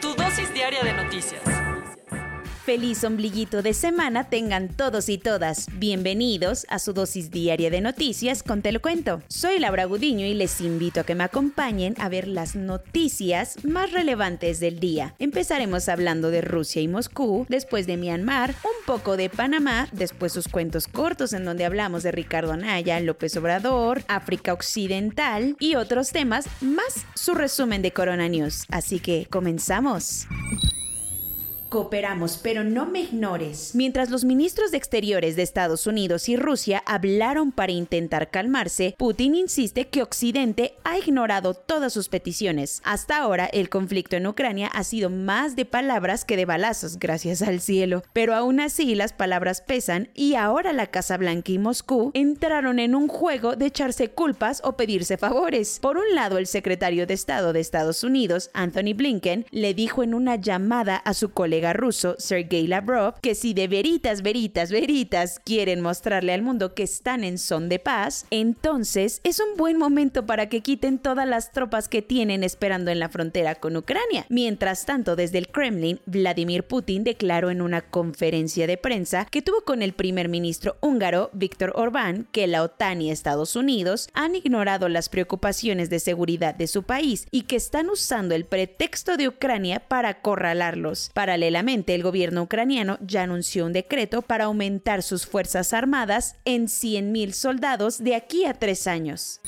Tu dosis diaria de noticias. Feliz ombliguito de semana tengan todos y todas. Bienvenidos a su dosis diaria de noticias con Te lo cuento. Soy Laura Gudiño y les invito a que me acompañen a ver las noticias más relevantes del día. Empezaremos hablando de Rusia y Moscú, después de Myanmar, un poco de Panamá, después sus cuentos cortos en donde hablamos de Ricardo Anaya, López Obrador, África Occidental y otros temas, más su resumen de Corona News. Así que comenzamos. Cooperamos, pero no me ignores. Mientras los ministros de Exteriores de Estados Unidos y Rusia hablaron para intentar calmarse, Putin insiste que Occidente ha ignorado todas sus peticiones. Hasta ahora, el conflicto en Ucrania ha sido más de palabras que de balazos, gracias al cielo. Pero aún así, las palabras pesan y ahora la Casa Blanca y Moscú entraron en un juego de echarse culpas o pedirse favores. Por un lado, el secretario de Estado de Estados Unidos, Anthony Blinken, le dijo en una llamada a su colega ruso Sergei Lavrov que si de veritas, veritas, veritas quieren mostrarle al mundo que están en son de paz, entonces es un buen momento para que quiten todas las tropas que tienen esperando en la frontera con Ucrania. Mientras tanto, desde el Kremlin, Vladimir Putin declaró en una conferencia de prensa que tuvo con el primer ministro húngaro Víctor Orbán que la OTAN y Estados Unidos han ignorado las preocupaciones de seguridad de su país y que están usando el pretexto de Ucrania para acorralarlos. Paralelamente, el gobierno ucraniano ya anunció un decreto para aumentar sus fuerzas armadas en 100.000 soldados de aquí a tres años.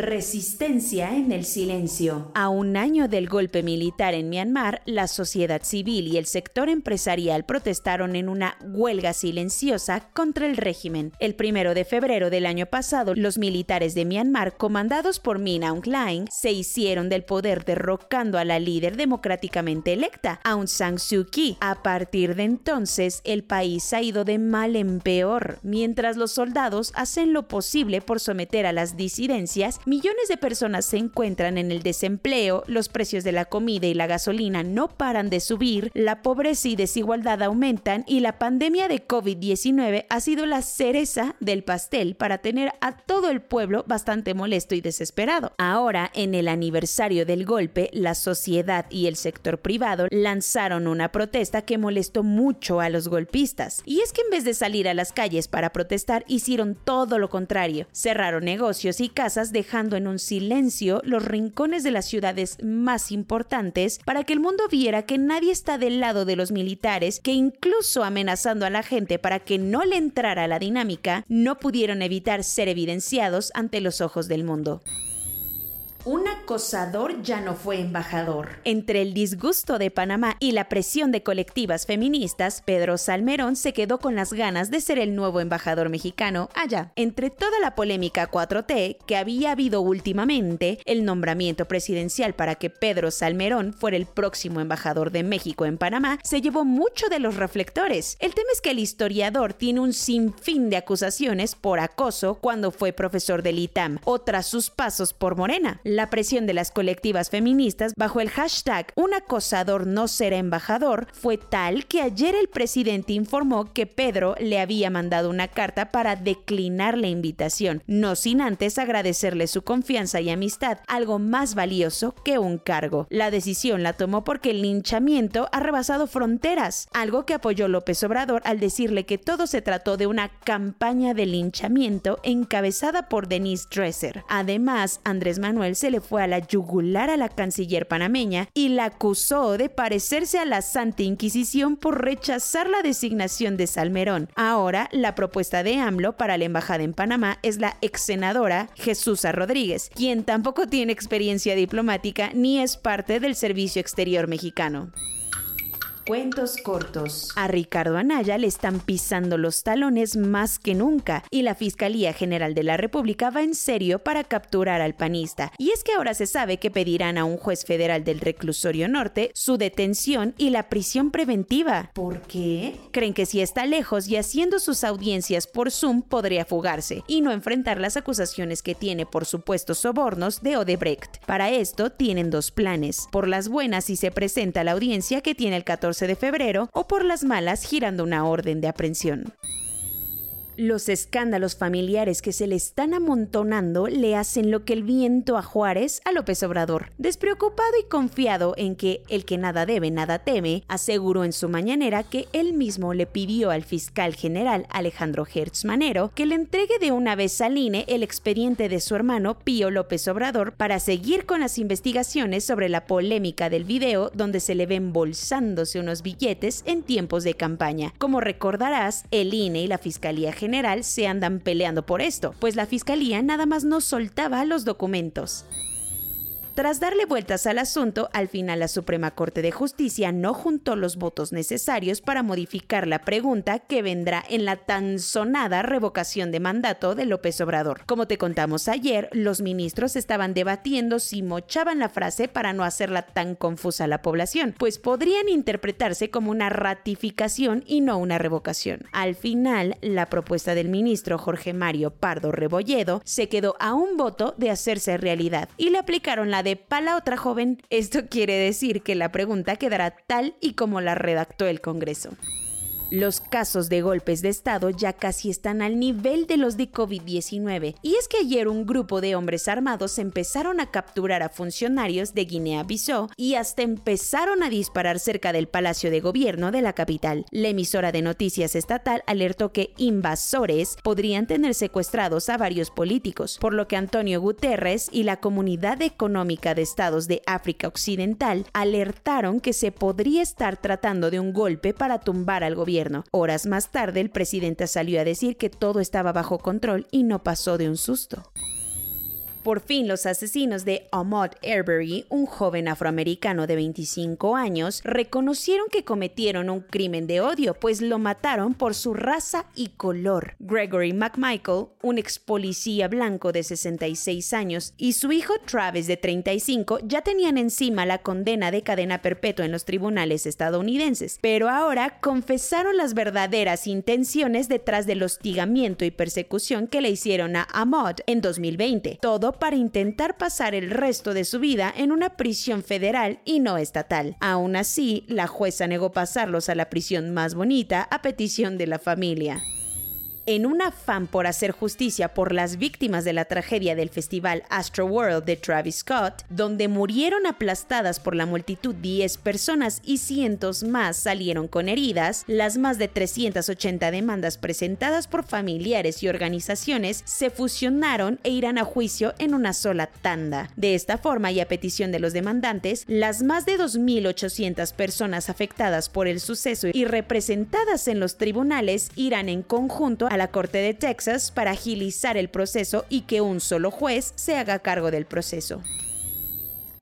Resistencia en el silencio. A un año del golpe militar en Myanmar, la sociedad civil y el sector empresarial protestaron en una huelga silenciosa contra el régimen. El primero de febrero del año pasado, los militares de Myanmar, comandados por Min Aung Hlaing, se hicieron del poder derrocando a la líder democráticamente electa, Aung San Suu Kyi. A partir de entonces, el país ha ido de mal en peor, mientras los soldados hacen lo posible por someter a las disidencias millones de personas se encuentran en el desempleo, los precios de la comida y la gasolina no paran de subir, la pobreza y desigualdad aumentan y la pandemia de COVID-19 ha sido la cereza del pastel para tener a todo el pueblo bastante molesto y desesperado. Ahora, en el aniversario del golpe, la sociedad y el sector privado lanzaron una protesta que molestó mucho a los golpistas. Y es que en vez de salir a las calles para protestar, hicieron todo lo contrario. Cerraron negocios y casas de en un silencio los rincones de las ciudades más importantes para que el mundo viera que nadie está del lado de los militares, que incluso amenazando a la gente para que no le entrara la dinámica, no pudieron evitar ser evidenciados ante los ojos del mundo. Un acosador ya no fue embajador. Entre el disgusto de Panamá y la presión de colectivas feministas, Pedro Salmerón se quedó con las ganas de ser el nuevo embajador mexicano allá. Entre toda la polémica 4T que había habido últimamente, el nombramiento presidencial para que Pedro Salmerón fuera el próximo embajador de México en Panamá se llevó mucho de los reflectores. El tema es que el historiador tiene un sinfín de acusaciones por acoso cuando fue profesor del ITAM o tras sus pasos por Morena. La presión de las colectivas feministas bajo el hashtag Un acosador no será embajador fue tal que ayer el presidente informó que Pedro le había mandado una carta para declinar la invitación, no sin antes agradecerle su confianza y amistad, algo más valioso que un cargo. La decisión la tomó porque el linchamiento ha rebasado fronteras, algo que apoyó López Obrador al decirle que todo se trató de una campaña de linchamiento encabezada por Denise Dresser. Además, Andrés Manuel se le fue a la yugular a la canciller panameña y la acusó de parecerse a la Santa Inquisición por rechazar la designación de Salmerón. Ahora, la propuesta de AMLO para la embajada en Panamá es la ex senadora Jesús Rodríguez, quien tampoco tiene experiencia diplomática ni es parte del Servicio Exterior mexicano. Cuentos cortos. A Ricardo Anaya le están pisando los talones más que nunca y la Fiscalía General de la República va en serio para capturar al panista. Y es que ahora se sabe que pedirán a un juez federal del reclusorio norte su detención y la prisión preventiva. ¿Por qué? Creen que si está lejos y haciendo sus audiencias por Zoom podría fugarse y no enfrentar las acusaciones que tiene por supuestos sobornos de Odebrecht. Para esto tienen dos planes. Por las buenas si se presenta la audiencia que tiene el 14 de febrero o por las malas girando una orden de aprehensión. Los escándalos familiares que se le están amontonando le hacen lo que el viento a Juárez a López Obrador. Despreocupado y confiado en que el que nada debe, nada teme, aseguró en su mañanera que él mismo le pidió al fiscal general Alejandro Hertz Manero que le entregue de una vez al INE el expediente de su hermano Pío López Obrador para seguir con las investigaciones sobre la polémica del video donde se le ve embolsándose unos billetes en tiempos de campaña. Como recordarás, el INE y la Fiscalía General general se andan peleando por esto, pues la fiscalía nada más no soltaba los documentos. Tras darle vueltas al asunto, al final la Suprema Corte de Justicia no juntó los votos necesarios para modificar la pregunta que vendrá en la tan sonada revocación de mandato de López Obrador. Como te contamos ayer, los ministros estaban debatiendo si mochaban la frase para no hacerla tan confusa a la población, pues podrían interpretarse como una ratificación y no una revocación. Al final, la propuesta del ministro Jorge Mario Pardo Rebolledo se quedó a un voto de hacerse realidad y le aplicaron la de para la otra joven, esto quiere decir que la pregunta quedará tal y como la redactó el Congreso. Los casos de golpes de Estado ya casi están al nivel de los de COVID-19. Y es que ayer un grupo de hombres armados empezaron a capturar a funcionarios de Guinea-Bissau y hasta empezaron a disparar cerca del Palacio de Gobierno de la capital. La emisora de noticias estatal alertó que invasores podrían tener secuestrados a varios políticos, por lo que Antonio Guterres y la Comunidad Económica de Estados de África Occidental alertaron que se podría estar tratando de un golpe para tumbar al gobierno Horas más tarde, el presidente salió a decir que todo estaba bajo control y no pasó de un susto. Por fin los asesinos de Ahmaud Arbery, un joven afroamericano de 25 años, reconocieron que cometieron un crimen de odio, pues lo mataron por su raza y color. Gregory McMichael, un ex policía blanco de 66 años, y su hijo Travis de 35 ya tenían encima la condena de cadena perpetua en los tribunales estadounidenses, pero ahora confesaron las verdaderas intenciones detrás del hostigamiento y persecución que le hicieron a Ahmaud en 2020. Todo para intentar pasar el resto de su vida en una prisión federal y no estatal. Aún así, la jueza negó pasarlos a la prisión más bonita a petición de la familia en un afán por hacer justicia por las víctimas de la tragedia del festival Astro World de Travis Scott, donde murieron aplastadas por la multitud 10 personas y cientos más salieron con heridas, las más de 380 demandas presentadas por familiares y organizaciones se fusionaron e irán a juicio en una sola tanda. De esta forma y a petición de los demandantes, las más de 2.800 personas afectadas por el suceso y representadas en los tribunales irán en conjunto a la Corte de Texas para agilizar el proceso y que un solo juez se haga cargo del proceso.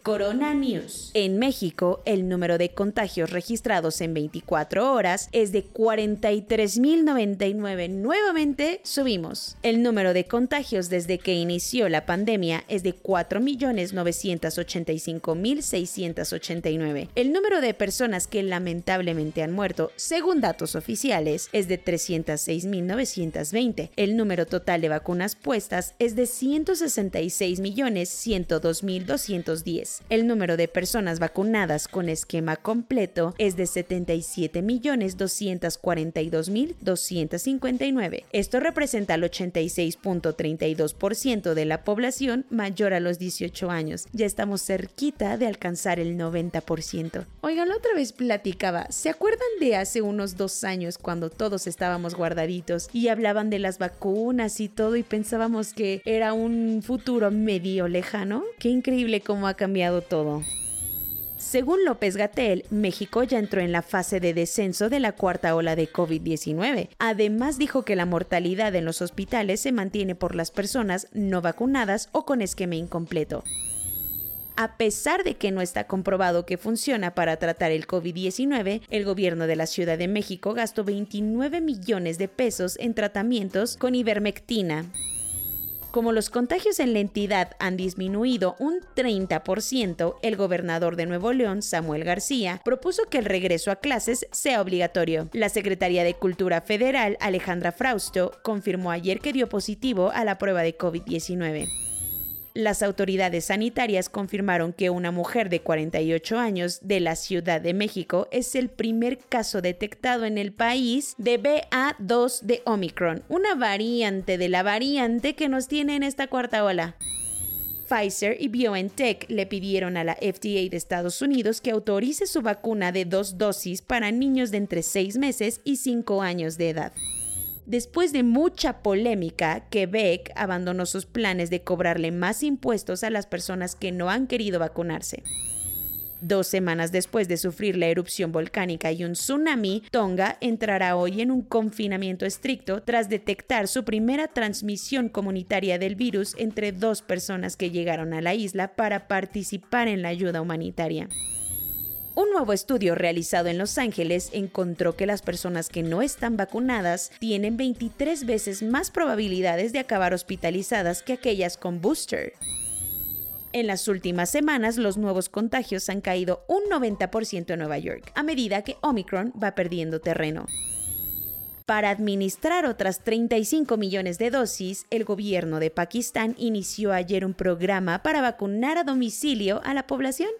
Corona News. En México, el número de contagios registrados en 24 horas es de 43.099. Nuevamente subimos. El número de contagios desde que inició la pandemia es de 4.985.689. El número de personas que lamentablemente han muerto, según datos oficiales, es de 306.920. El número total de vacunas puestas es de 166.102.210. El número de personas vacunadas con esquema completo es de 77.242.259. Esto representa el 86.32% de la población mayor a los 18 años. Ya estamos cerquita de alcanzar el 90%. Oigan, la otra vez platicaba, ¿se acuerdan de hace unos dos años cuando todos estábamos guardaditos y hablaban de las vacunas y todo y pensábamos que era un futuro medio lejano? Qué increíble cómo ha cambiado todo. Según López Gatel, México ya entró en la fase de descenso de la cuarta ola de COVID-19. Además dijo que la mortalidad en los hospitales se mantiene por las personas no vacunadas o con esquema incompleto. A pesar de que no está comprobado que funciona para tratar el COVID-19, el gobierno de la Ciudad de México gastó 29 millones de pesos en tratamientos con ivermectina. Como los contagios en la entidad han disminuido un 30%, el gobernador de Nuevo León, Samuel García, propuso que el regreso a clases sea obligatorio. La Secretaría de Cultura Federal, Alejandra Frausto, confirmó ayer que dio positivo a la prueba de COVID-19. Las autoridades sanitarias confirmaron que una mujer de 48 años de la Ciudad de México es el primer caso detectado en el país de BA2 de Omicron, una variante de la variante que nos tiene en esta cuarta ola. Pfizer y BioNTech le pidieron a la FDA de Estados Unidos que autorice su vacuna de dos dosis para niños de entre 6 meses y 5 años de edad después de mucha polémica, Quebec abandonó sus planes de cobrarle más impuestos a las personas que no han querido vacunarse. Dos semanas después de sufrir la erupción volcánica y un tsunami, Tonga entrará hoy en un confinamiento estricto tras detectar su primera transmisión comunitaria del virus entre dos personas que llegaron a la isla para participar en la ayuda humanitaria. Un nuevo estudio realizado en Los Ángeles encontró que las personas que no están vacunadas tienen 23 veces más probabilidades de acabar hospitalizadas que aquellas con booster. En las últimas semanas, los nuevos contagios han caído un 90% en Nueva York, a medida que Omicron va perdiendo terreno. Para administrar otras 35 millones de dosis, el gobierno de Pakistán inició ayer un programa para vacunar a domicilio a la población.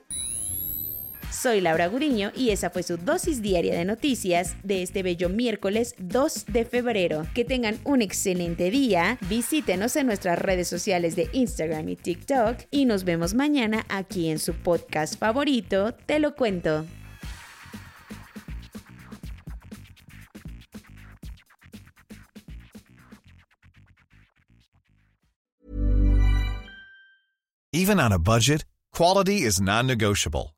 Soy Laura Gudiño y esa fue su dosis diaria de noticias de este bello miércoles 2 de febrero. Que tengan un excelente día, visítenos en nuestras redes sociales de Instagram y TikTok y nos vemos mañana aquí en su podcast favorito, Te lo cuento. Even on a budget, quality is non-negotiable.